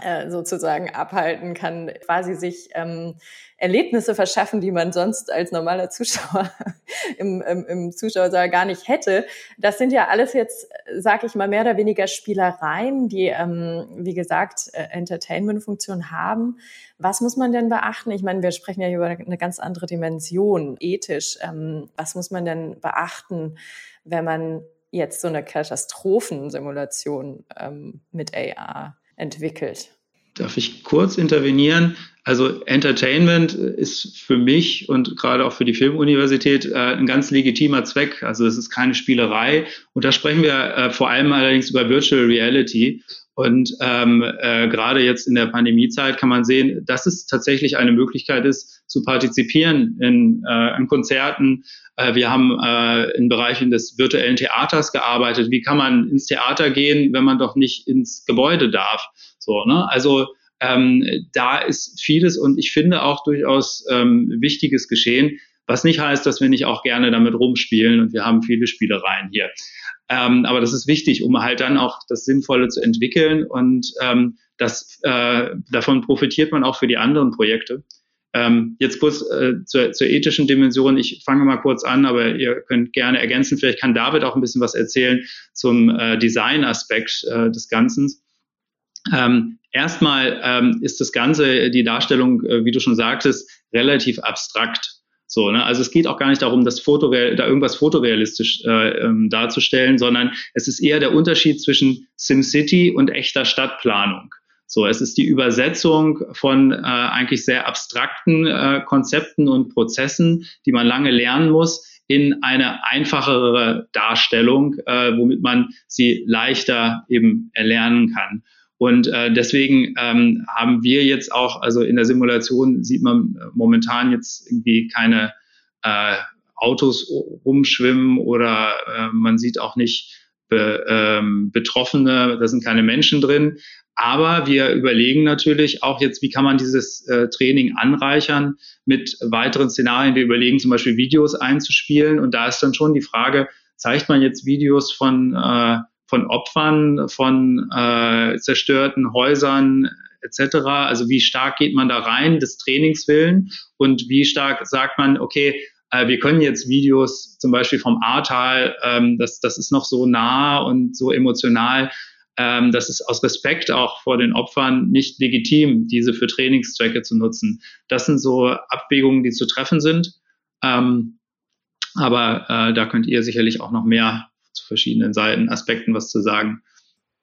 äh, sozusagen abhalten, kann quasi sich ähm, Erlebnisse verschaffen, die man sonst als normaler Zuschauer [LAUGHS] im, im, im Zuschauersaal gar nicht hätte. Das sind ja alles jetzt, sag ich mal, mehr oder weniger Spielereien, die, ähm, wie gesagt, äh, Entertainment-Funktion haben. Was muss man denn beachten? Ich meine, wir sprechen ja über eine ganz andere Dimension, ethisch. Ähm, was muss man denn beachten, wenn man jetzt so eine Katastrophensimulation ähm, mit AR entwickelt? Darf ich kurz intervenieren? Also Entertainment ist für mich und gerade auch für die Filmuniversität äh, ein ganz legitimer Zweck. Also es ist keine Spielerei. Und da sprechen wir äh, vor allem allerdings über Virtual Reality. Und ähm, äh, gerade jetzt in der Pandemiezeit kann man sehen, dass es tatsächlich eine Möglichkeit ist, zu partizipieren in, äh, in Konzerten. Äh, wir haben äh, in Bereichen des virtuellen Theaters gearbeitet. Wie kann man ins Theater gehen, wenn man doch nicht ins Gebäude darf? So, ne? Also ähm, da ist vieles und ich finde auch durchaus ähm, wichtiges geschehen, was nicht heißt, dass wir nicht auch gerne damit rumspielen und wir haben viele Spielereien hier. Ähm, aber das ist wichtig, um halt dann auch das Sinnvolle zu entwickeln und ähm, das, äh, davon profitiert man auch für die anderen Projekte. Ähm, jetzt kurz äh, zur, zur ethischen Dimension. Ich fange mal kurz an, aber ihr könnt gerne ergänzen. Vielleicht kann David auch ein bisschen was erzählen zum äh, Design-Aspekt äh, des Ganzen. Ähm, erstmal ähm, ist das Ganze, die Darstellung, äh, wie du schon sagtest, relativ abstrakt. So, ne? Also es geht auch gar nicht darum, das Foto, da irgendwas fotorealistisch äh, ähm, darzustellen, sondern es ist eher der Unterschied zwischen SimCity und echter Stadtplanung. So, es ist die Übersetzung von äh, eigentlich sehr abstrakten äh, Konzepten und Prozessen, die man lange lernen muss, in eine einfachere Darstellung, äh, womit man sie leichter eben erlernen kann. Und äh, deswegen ähm, haben wir jetzt auch, also in der Simulation sieht man momentan jetzt irgendwie keine äh, Autos rumschwimmen oder äh, man sieht auch nicht Be, ähm, Betroffene, da sind keine Menschen drin. Aber wir überlegen natürlich auch jetzt, wie kann man dieses äh, Training anreichern mit weiteren Szenarien. Wir überlegen zum Beispiel Videos einzuspielen und da ist dann schon die Frage, zeigt man jetzt Videos von äh, von Opfern, von äh, zerstörten Häusern etc. Also wie stark geht man da rein, des Trainingswillen und wie stark sagt man, okay, äh, wir können jetzt Videos zum Beispiel vom Ahrtal, ähm, das, das ist noch so nah und so emotional, ähm, das ist aus Respekt auch vor den Opfern nicht legitim, diese für Trainingszwecke zu nutzen. Das sind so Abwägungen, die zu treffen sind. Ähm, aber äh, da könnt ihr sicherlich auch noch mehr zu verschiedenen Seiten, Aspekten was zu sagen.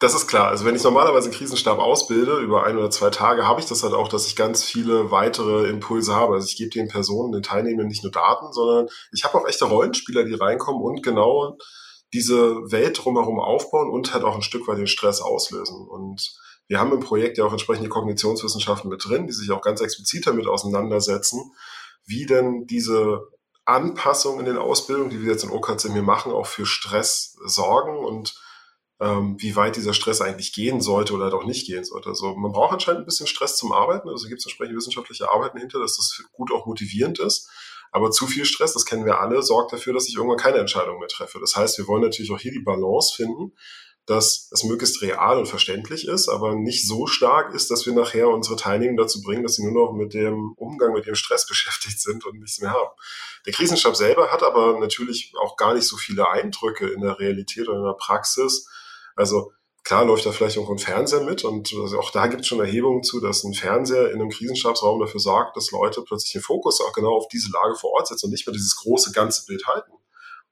Das ist klar. Also wenn ich normalerweise einen Krisenstab ausbilde, über ein oder zwei Tage, habe ich das halt auch, dass ich ganz viele weitere Impulse habe. Also ich gebe den Personen, den Teilnehmenden nicht nur Daten, sondern ich habe auch echte Rollenspieler, die reinkommen und genau diese Welt drumherum aufbauen und halt auch ein Stück weit den Stress auslösen. Und wir haben im Projekt ja auch entsprechende Kognitionswissenschaften mit drin, die sich auch ganz explizit damit auseinandersetzen, wie denn diese Anpassungen in den Ausbildungen, die wir jetzt in OKC mir machen, auch für Stress sorgen und ähm, wie weit dieser Stress eigentlich gehen sollte oder doch nicht gehen sollte. Also man braucht anscheinend ein bisschen Stress zum Arbeiten. Also gibt es entsprechend wissenschaftliche Arbeiten hinter, dass das gut auch motivierend ist. Aber zu viel Stress, das kennen wir alle, sorgt dafür, dass ich irgendwann keine Entscheidung mehr treffe. Das heißt, wir wollen natürlich auch hier die Balance finden, dass es möglichst real und verständlich ist, aber nicht so stark ist, dass wir nachher unsere Teilnehmer dazu bringen, dass sie nur noch mit dem Umgang mit dem Stress [LAUGHS] beschäftigt sind und nichts mehr haben. Der Krisenstab selber hat aber natürlich auch gar nicht so viele Eindrücke in der Realität oder in der Praxis. Also klar läuft da vielleicht auch ein Fernseher mit und also auch da gibt es schon Erhebungen zu, dass ein Fernseher in einem Krisenstabsraum dafür sorgt, dass Leute plötzlich den Fokus auch genau auf diese Lage vor Ort setzen und nicht mehr dieses große ganze Bild halten.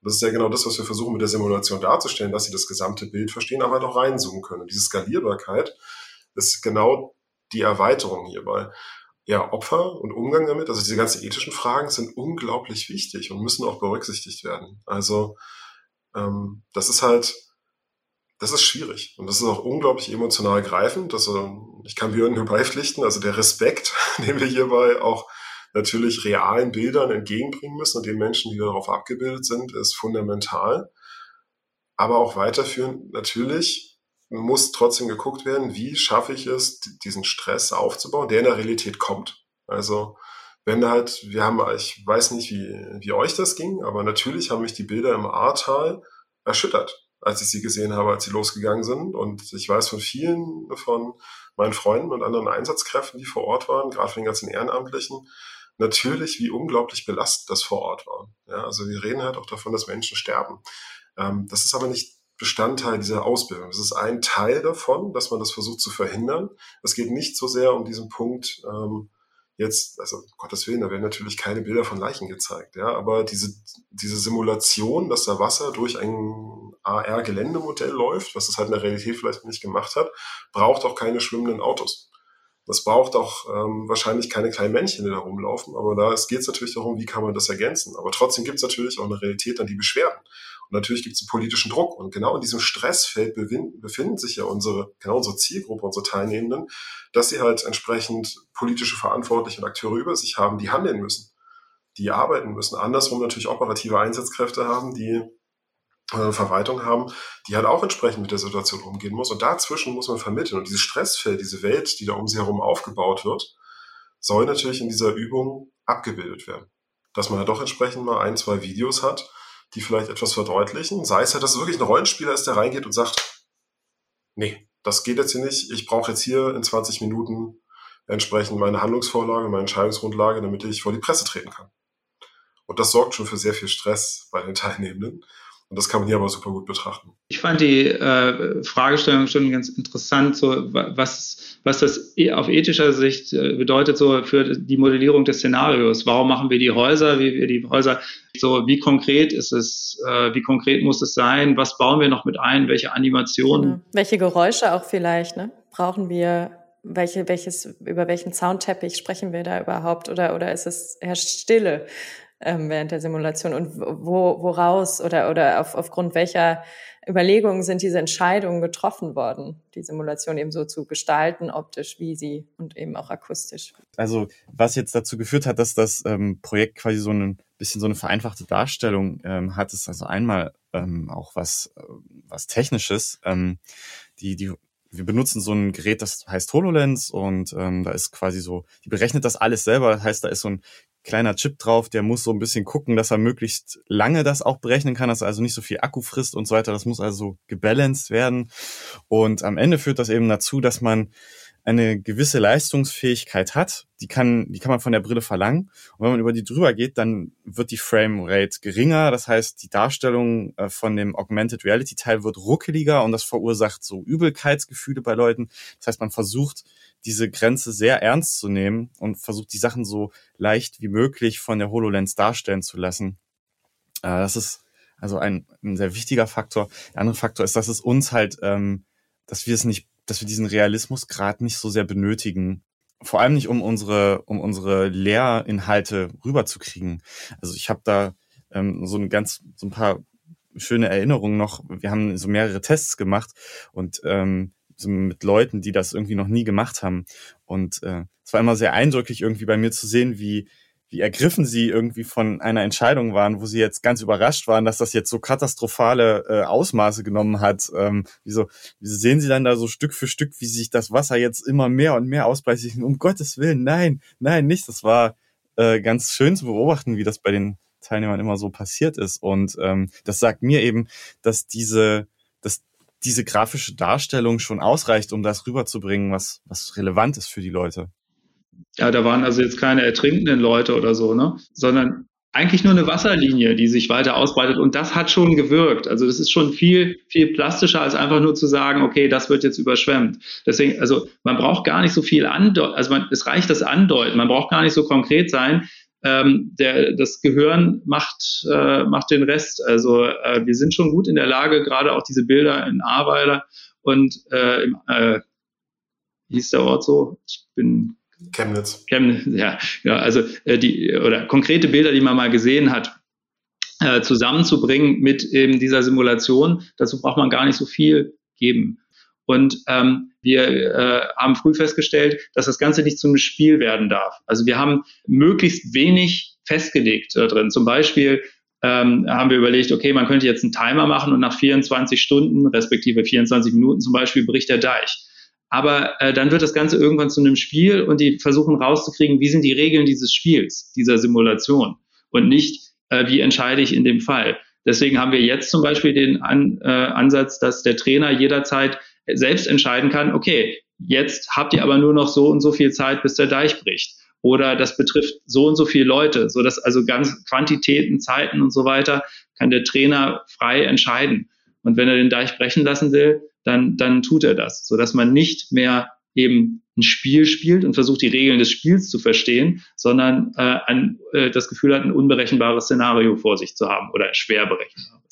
Das ist ja genau das, was wir versuchen mit der Simulation darzustellen, dass sie das gesamte Bild verstehen, aber halt auch reinzoomen können. Und diese Skalierbarkeit ist genau die Erweiterung hierbei ja, Opfer und Umgang damit, also diese ganzen ethischen Fragen sind unglaublich wichtig und müssen auch berücksichtigt werden. Also ähm, das ist halt, das ist schwierig und das ist auch unglaublich emotional greifend. Also ich kann Björn nur beipflichten, also der Respekt, [LAUGHS] den wir hierbei auch natürlich realen Bildern entgegenbringen müssen und den Menschen, die darauf abgebildet sind, ist fundamental. Aber auch weiterführend natürlich muss trotzdem geguckt werden, wie schaffe ich es, diesen Stress aufzubauen, der in der Realität kommt. Also wenn halt, wir haben, ich weiß nicht, wie, wie euch das ging, aber natürlich haben mich die Bilder im Ahrtal erschüttert, als ich sie gesehen habe, als sie losgegangen sind. Und ich weiß von vielen von meinen Freunden und anderen Einsatzkräften, die vor Ort waren, gerade von den ganzen Ehrenamtlichen, natürlich, wie unglaublich belastend das vor Ort war. Ja, also wir reden halt auch davon, dass Menschen sterben. Ähm, das ist aber nicht Bestandteil dieser Ausbildung. Das ist ein Teil davon, dass man das versucht zu verhindern. Es geht nicht so sehr um diesen Punkt, ähm, jetzt, also um Gottes Willen, da werden natürlich keine Bilder von Leichen gezeigt, ja, aber diese, diese Simulation, dass da Wasser durch ein AR-Geländemodell läuft, was es halt in der Realität vielleicht nicht gemacht hat, braucht auch keine schwimmenden Autos. Das braucht auch ähm, wahrscheinlich keine kleinen Männchen, die da rumlaufen, aber da geht es natürlich darum, wie kann man das ergänzen. Aber trotzdem gibt es natürlich auch eine Realität an die Beschwerden. Und natürlich gibt es politischen Druck. Und genau in diesem Stressfeld befinden sich ja unsere, genau unsere Zielgruppe, unsere Teilnehmenden, dass sie halt entsprechend politische Verantwortliche und Akteure über sich haben, die handeln müssen, die arbeiten müssen. Andersrum natürlich operative Einsatzkräfte haben, die Verwaltung haben, die halt auch entsprechend mit der Situation umgehen muss. Und dazwischen muss man vermitteln. Und dieses Stressfeld, diese Welt, die da um sie herum aufgebaut wird, soll natürlich in dieser Übung abgebildet werden. Dass man ja halt doch entsprechend mal ein, zwei Videos hat, die vielleicht etwas verdeutlichen. Sei es halt, dass es wirklich ein Rollenspieler ist, der reingeht und sagt, nee, das geht jetzt hier nicht. Ich brauche jetzt hier in 20 Minuten entsprechend meine Handlungsvorlage, meine Entscheidungsgrundlage, damit ich vor die Presse treten kann. Und das sorgt schon für sehr viel Stress bei den [LAUGHS] Teilnehmenden. Und das kann man hier aber super gut betrachten. Ich fand die äh, Fragestellung schon ganz interessant, so was, was das e, auf ethischer Sicht äh, bedeutet, so für die Modellierung des Szenarios. Warum machen wir die Häuser, wie wir die Häuser, so wie konkret ist es, äh, wie konkret muss es sein, was bauen wir noch mit ein, welche Animationen. Genau. Welche Geräusche auch vielleicht, ne? Brauchen wir welche, welches, über welchen Soundteppich sprechen wir da überhaupt oder, oder ist es herrscht Stille? Ähm, während der Simulation und wo, woraus oder, oder auf, aufgrund welcher Überlegungen sind diese Entscheidungen getroffen worden, die Simulation eben so zu gestalten, optisch wie sie und eben auch akustisch. Also was jetzt dazu geführt hat, dass das ähm, Projekt quasi so ein bisschen so eine vereinfachte Darstellung ähm, hat, ist also einmal ähm, auch was, äh, was Technisches. Ähm, die, die wir benutzen so ein Gerät, das heißt HoloLens und ähm, da ist quasi so, die berechnet das alles selber. Das heißt, da ist so ein kleiner Chip drauf, der muss so ein bisschen gucken, dass er möglichst lange das auch berechnen kann, dass er also nicht so viel Akku frisst und so weiter. Das muss also gebalanced werden. Und am Ende führt das eben dazu, dass man eine gewisse Leistungsfähigkeit hat, die kann, die kann man von der Brille verlangen. Und wenn man über die drüber geht, dann wird die Framerate geringer. Das heißt, die Darstellung äh, von dem Augmented Reality Teil wird ruckeliger und das verursacht so Übelkeitsgefühle bei Leuten. Das heißt, man versucht, diese Grenze sehr ernst zu nehmen und versucht, die Sachen so leicht wie möglich von der HoloLens darstellen zu lassen. Äh, das ist also ein, ein sehr wichtiger Faktor. Der andere Faktor ist, dass es uns halt, ähm, dass wir es nicht, dass wir diesen Realismus gerade nicht so sehr benötigen. Vor allem nicht, um unsere, um unsere Lehrinhalte rüberzukriegen. Also ich habe da ähm, so ein ganz, so ein paar schöne Erinnerungen noch. Wir haben so mehrere Tests gemacht und ähm, mit Leuten, die das irgendwie noch nie gemacht haben. Und äh, es war immer sehr eindrücklich irgendwie bei mir zu sehen, wie wie ergriffen sie irgendwie von einer Entscheidung waren, wo sie jetzt ganz überrascht waren, dass das jetzt so katastrophale äh, Ausmaße genommen hat. Ähm, wieso, wieso sehen sie dann da so Stück für Stück, wie sich das Wasser jetzt immer mehr und mehr ausbreitet? Um Gottes Willen, nein, nein, nicht. Das war äh, ganz schön zu beobachten, wie das bei den Teilnehmern immer so passiert ist. Und ähm, das sagt mir eben, dass diese, dass diese grafische Darstellung schon ausreicht, um das rüberzubringen, was, was relevant ist für die Leute. Ja, da waren also jetzt keine ertrinkenden Leute oder so, ne? Sondern eigentlich nur eine Wasserlinie, die sich weiter ausbreitet. Und das hat schon gewirkt. Also das ist schon viel, viel plastischer, als einfach nur zu sagen, okay, das wird jetzt überschwemmt. Deswegen, also man braucht gar nicht so viel andeuten, also man, es reicht das Andeuten, man braucht gar nicht so konkret sein ähm, der, das Gehirn macht, äh, macht den Rest. Also äh, wir sind schon gut in der Lage, gerade auch diese Bilder in Ahrweiler und äh, im, äh, hieß der Ort so? Ich bin Chemnitz. Chemnitz, ja, ja also äh, die oder konkrete Bilder, die man mal gesehen hat, äh, zusammenzubringen mit eben dieser Simulation. Dazu braucht man gar nicht so viel geben. Und ähm, wir äh, haben früh festgestellt, dass das Ganze nicht zu einem Spiel werden darf. Also wir haben möglichst wenig festgelegt da drin. Zum Beispiel ähm, haben wir überlegt, okay, man könnte jetzt einen Timer machen und nach 24 Stunden, respektive 24 Minuten zum Beispiel, bricht der Deich. Aber äh, dann wird das Ganze irgendwann zu einem Spiel und die versuchen rauszukriegen, wie sind die Regeln dieses Spiels, dieser Simulation und nicht, äh, wie entscheide ich in dem Fall. Deswegen haben wir jetzt zum Beispiel den An, äh, Ansatz, dass der Trainer jederzeit selbst entscheiden kann, okay, jetzt habt ihr aber nur noch so und so viel Zeit, bis der Deich bricht. Oder das betrifft so und so viele Leute, so dass also ganz Quantitäten, Zeiten und so weiter kann der Trainer frei entscheiden. Und wenn er den Deich brechen lassen will, dann, dann tut er das, so dass man nicht mehr eben ein Spiel spielt und versucht, die Regeln des Spiels zu verstehen, sondern äh, ein, äh, das Gefühl hat, ein unberechenbares Szenario vor sich zu haben oder schwer berechenbares.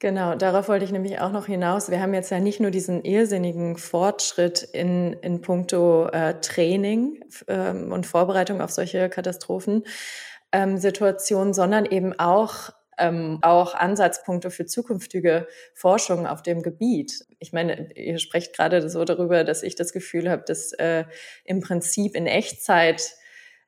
Genau, darauf wollte ich nämlich auch noch hinaus. Wir haben jetzt ja nicht nur diesen irrsinnigen Fortschritt in, in puncto äh, Training ähm, und Vorbereitung auf solche Katastrophensituationen, ähm, sondern eben auch ähm, auch Ansatzpunkte für zukünftige Forschung auf dem Gebiet. Ich meine, ihr sprecht gerade so darüber, dass ich das Gefühl habe, dass äh, im Prinzip in Echtzeit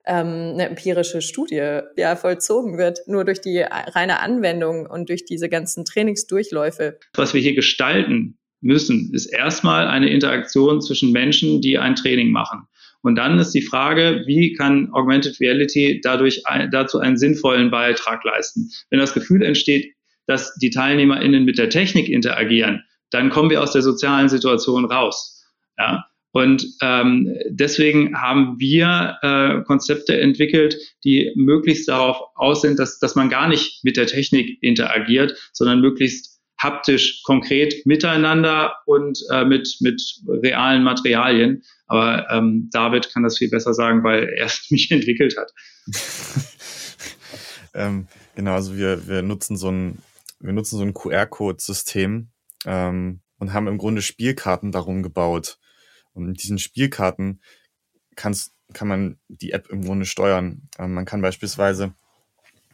ähm, eine empirische Studie ja vollzogen wird, nur durch die reine Anwendung und durch diese ganzen Trainingsdurchläufe. Was wir hier gestalten müssen, ist erstmal eine Interaktion zwischen Menschen, die ein Training machen. Und dann ist die Frage, wie kann Augmented Reality dadurch ein, dazu einen sinnvollen Beitrag leisten? Wenn das Gefühl entsteht, dass die TeilnehmerInnen mit der Technik interagieren, dann kommen wir aus der sozialen Situation raus. Ja? Und ähm, deswegen haben wir äh, Konzepte entwickelt, die möglichst darauf aus sind, dass, dass man gar nicht mit der Technik interagiert, sondern möglichst haptisch, konkret miteinander und äh, mit, mit realen Materialien. Aber ähm, David kann das viel besser sagen, weil er es [LAUGHS] mich entwickelt hat. [LAUGHS] ähm, genau, also wir, wir nutzen so ein, wir nutzen so ein QR-Code-System ähm, und haben im Grunde Spielkarten darum gebaut. Und mit diesen Spielkarten kann's, kann man die App im Grunde steuern. Ähm, man kann beispielsweise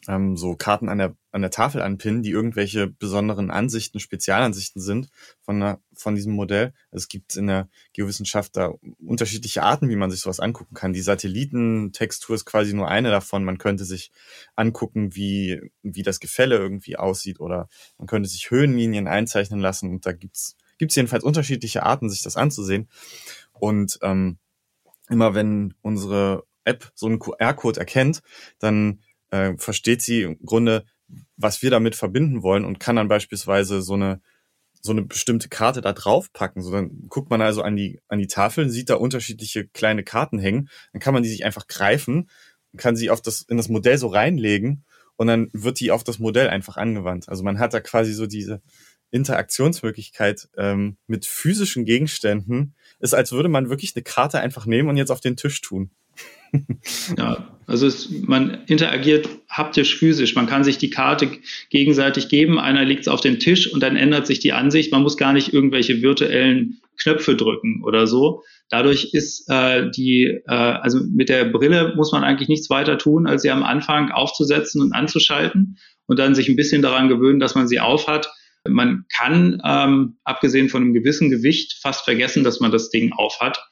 ähm, so Karten an der, an der Tafel anpinnen, die irgendwelche besonderen Ansichten, Spezialansichten sind von, einer, von diesem Modell. Es gibt in der Geowissenschaft da unterschiedliche Arten, wie man sich sowas angucken kann. Die Satellitentextur ist quasi nur eine davon. Man könnte sich angucken, wie, wie das Gefälle irgendwie aussieht oder man könnte sich Höhenlinien einzeichnen lassen und da gibt's gibt's jedenfalls unterschiedliche Arten, sich das anzusehen. Und ähm, immer wenn unsere App so einen QR-Code erkennt, dann äh, versteht sie im Grunde, was wir damit verbinden wollen und kann dann beispielsweise so eine so eine bestimmte Karte da draufpacken. So dann guckt man also an die an die Tafeln, sieht da unterschiedliche kleine Karten hängen, dann kann man die sich einfach greifen, kann sie auf das in das Modell so reinlegen und dann wird die auf das Modell einfach angewandt. Also man hat da quasi so diese Interaktionsmöglichkeit ähm, mit physischen Gegenständen. Ist als würde man wirklich eine Karte einfach nehmen und jetzt auf den Tisch tun. Ja, also es, man interagiert haptisch physisch. Man kann sich die Karte gegenseitig geben. Einer legt es auf den Tisch und dann ändert sich die Ansicht. Man muss gar nicht irgendwelche virtuellen Knöpfe drücken oder so. Dadurch ist äh, die, äh, also mit der Brille muss man eigentlich nichts weiter tun, als sie am Anfang aufzusetzen und anzuschalten und dann sich ein bisschen daran gewöhnen, dass man sie aufhat. Man kann, ähm, abgesehen von einem gewissen Gewicht, fast vergessen, dass man das Ding aufhat.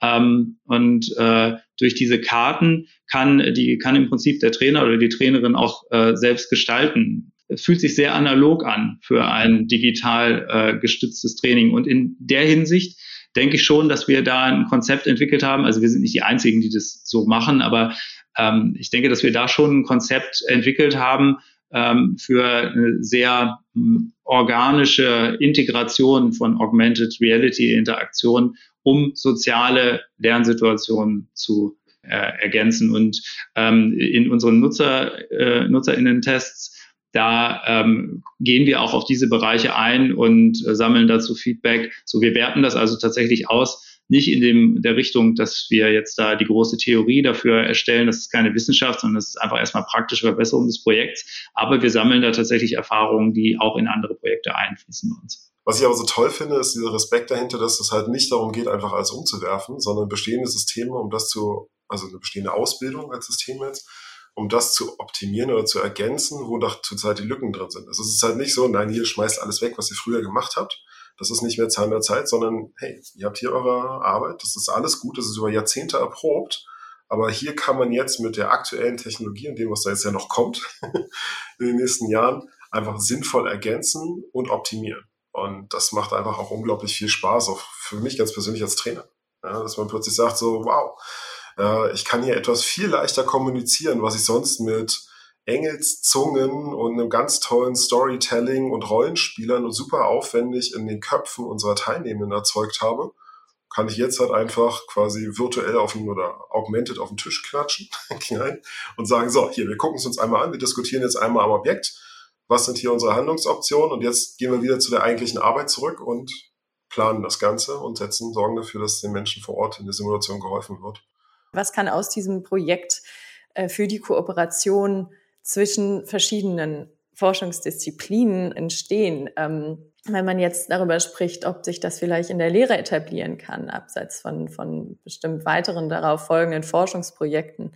Ähm, und äh, durch diese Karten kann, die kann im Prinzip der Trainer oder die Trainerin auch äh, selbst gestalten. Es fühlt sich sehr analog an für ein digital äh, gestütztes Training. Und in der Hinsicht denke ich schon, dass wir da ein Konzept entwickelt haben. Also wir sind nicht die Einzigen, die das so machen, aber ähm, ich denke, dass wir da schon ein Konzept entwickelt haben, ähm, für eine sehr ähm, organische Integration von Augmented Reality Interaktion, um soziale Lernsituationen zu äh, ergänzen. Und ähm, in unseren Nutzer, äh, NutzerInnen-Tests da ähm, gehen wir auch auf diese Bereiche ein und äh, sammeln dazu Feedback. So, wir werten das also tatsächlich aus, nicht in dem, der Richtung, dass wir jetzt da die große Theorie dafür erstellen. Das ist keine Wissenschaft, sondern das ist einfach erstmal praktische Verbesserung des Projekts. Aber wir sammeln da tatsächlich Erfahrungen, die auch in andere Projekte einfließen bei uns. Was ich aber so toll finde, ist dieser Respekt dahinter, dass es halt nicht darum geht, einfach alles umzuwerfen, sondern bestehende Systeme, um das zu, also eine bestehende Ausbildung als System jetzt, um das zu optimieren oder zu ergänzen, wo doch zurzeit die Lücken drin sind. Also es ist halt nicht so, nein, hier schmeißt alles weg, was ihr früher gemacht habt, das ist nicht mehr Zahn der Zeit, sondern hey, ihr habt hier eure Arbeit, das ist alles gut, das ist über Jahrzehnte erprobt. Aber hier kann man jetzt mit der aktuellen Technologie und dem, was da jetzt ja noch kommt [LAUGHS] in den nächsten Jahren, einfach sinnvoll ergänzen und optimieren. Und das macht einfach auch unglaublich viel Spaß, auch für mich ganz persönlich als Trainer. Ja, dass man plötzlich sagt so, wow, äh, ich kann hier etwas viel leichter kommunizieren, was ich sonst mit Engelszungen und einem ganz tollen Storytelling und Rollenspielern und super aufwendig in den Köpfen unserer Teilnehmenden erzeugt habe, kann ich jetzt halt einfach quasi virtuell auf den oder augmented auf den Tisch klatschen [LAUGHS] und sagen, so, hier, wir gucken es uns einmal an, wir diskutieren jetzt einmal am Objekt, was sind hier unsere Handlungsoptionen und jetzt gehen wir wieder zu der eigentlichen Arbeit zurück und planen das Ganze und setzen, sorgen dafür, dass den Menschen vor Ort in der Simulation geholfen wird. Was kann aus diesem Projekt äh, für die Kooperation zwischen verschiedenen Forschungsdisziplinen entstehen. Ähm, wenn man jetzt darüber spricht, ob sich das vielleicht in der Lehre etablieren kann, abseits von, von bestimmt weiteren darauf folgenden Forschungsprojekten.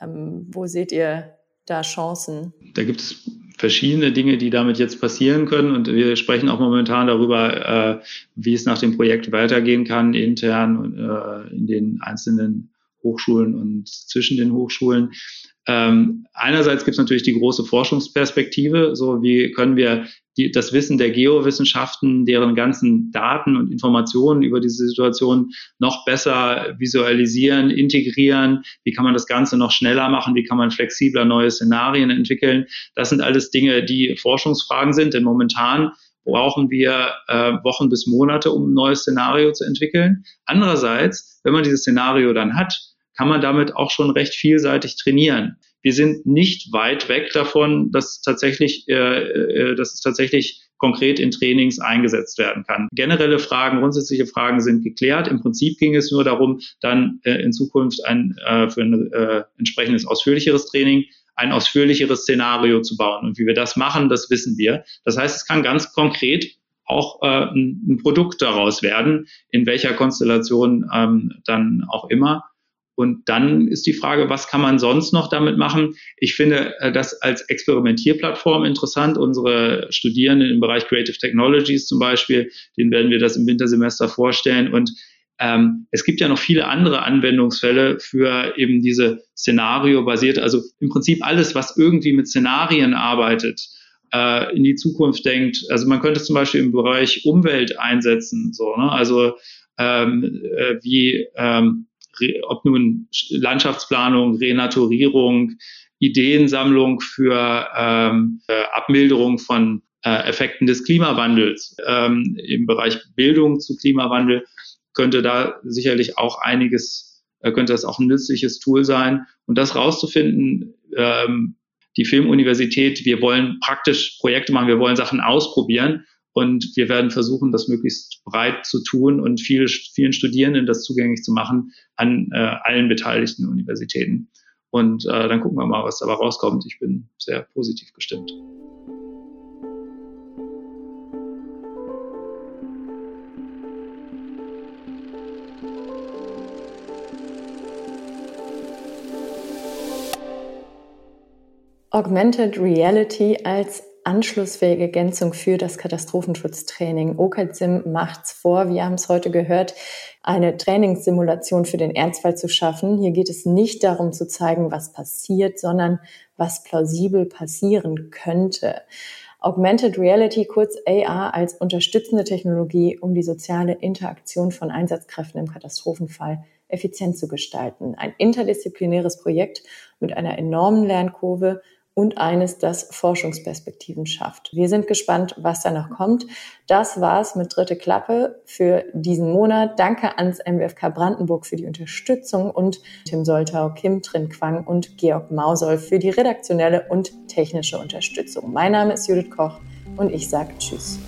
Ähm, wo seht ihr da Chancen? Da gibt es verschiedene Dinge, die damit jetzt passieren können. Und wir sprechen auch momentan darüber, äh, wie es nach dem Projekt weitergehen kann, intern äh, in den einzelnen Hochschulen und zwischen den Hochschulen. Ähm, einerseits gibt es natürlich die große Forschungsperspektive, so wie können wir die, das Wissen der Geowissenschaften, deren ganzen Daten und Informationen über diese Situation noch besser visualisieren, integrieren, wie kann man das Ganze noch schneller machen, wie kann man flexibler neue Szenarien entwickeln. Das sind alles Dinge, die Forschungsfragen sind, denn momentan brauchen wir äh, Wochen bis Monate, um ein neues Szenario zu entwickeln. Andererseits, wenn man dieses Szenario dann hat, kann man damit auch schon recht vielseitig trainieren. Wir sind nicht weit weg davon, dass tatsächlich, äh, äh, dass es tatsächlich konkret in Trainings eingesetzt werden kann. Generelle Fragen, grundsätzliche Fragen sind geklärt. Im Prinzip ging es nur darum, dann äh, in Zukunft ein äh, für ein äh, entsprechendes ausführlicheres Training ein ausführlicheres Szenario zu bauen. Und wie wir das machen, das wissen wir. Das heißt, es kann ganz konkret auch äh, ein, Produkt daraus werden, in welcher Konstellation ähm, dann auch immer. Und dann ist die Frage, was kann man sonst noch damit machen? Ich finde äh, das als Experimentierplattform interessant. Unsere Studierenden im Bereich Creative Technologies zum Beispiel, denen werden wir das im Wintersemester vorstellen. Und ähm, es gibt ja noch viele andere Anwendungsfälle für eben diese Szenario-basierte, also im Prinzip alles, was irgendwie mit Szenarien arbeitet, äh, in die Zukunft denkt. Also man könnte es zum Beispiel im Bereich Umwelt einsetzen, so, ne? also ähm, äh, wie ähm, ob nun Landschaftsplanung, Renaturierung, Ideensammlung für ähm, äh, Abmilderung von äh, Effekten des Klimawandels ähm, im Bereich Bildung zu Klimawandel könnte da sicherlich auch einiges, äh, könnte das auch ein nützliches Tool sein. Und das rauszufinden, ähm, die Filmuniversität, wir wollen praktisch Projekte machen, wir wollen Sachen ausprobieren und wir werden versuchen, das möglichst breit zu tun und viele, vielen Studierenden das zugänglich zu machen an äh, allen beteiligten Universitäten. Und äh, dann gucken wir mal, was dabei rauskommt. Ich bin sehr positiv gestimmt. Augmented Reality als anschlussfähige Ergänzung für das Katastrophenschutztraining. OKADSIM macht's vor, wir haben es heute gehört, eine Trainingssimulation für den Ernstfall zu schaffen. Hier geht es nicht darum zu zeigen, was passiert, sondern was plausibel passieren könnte. Augmented Reality, kurz AR, als unterstützende Technologie, um die soziale Interaktion von Einsatzkräften im Katastrophenfall effizient zu gestalten. Ein interdisziplinäres Projekt mit einer enormen Lernkurve, und eines, das Forschungsperspektiven schafft. Wir sind gespannt, was da noch kommt. Das war's mit Dritte Klappe für diesen Monat. Danke ans MWFK Brandenburg für die Unterstützung und Tim Soltau, Kim Trinquang und Georg Mausoll für die redaktionelle und technische Unterstützung. Mein Name ist Judith Koch und ich sage Tschüss.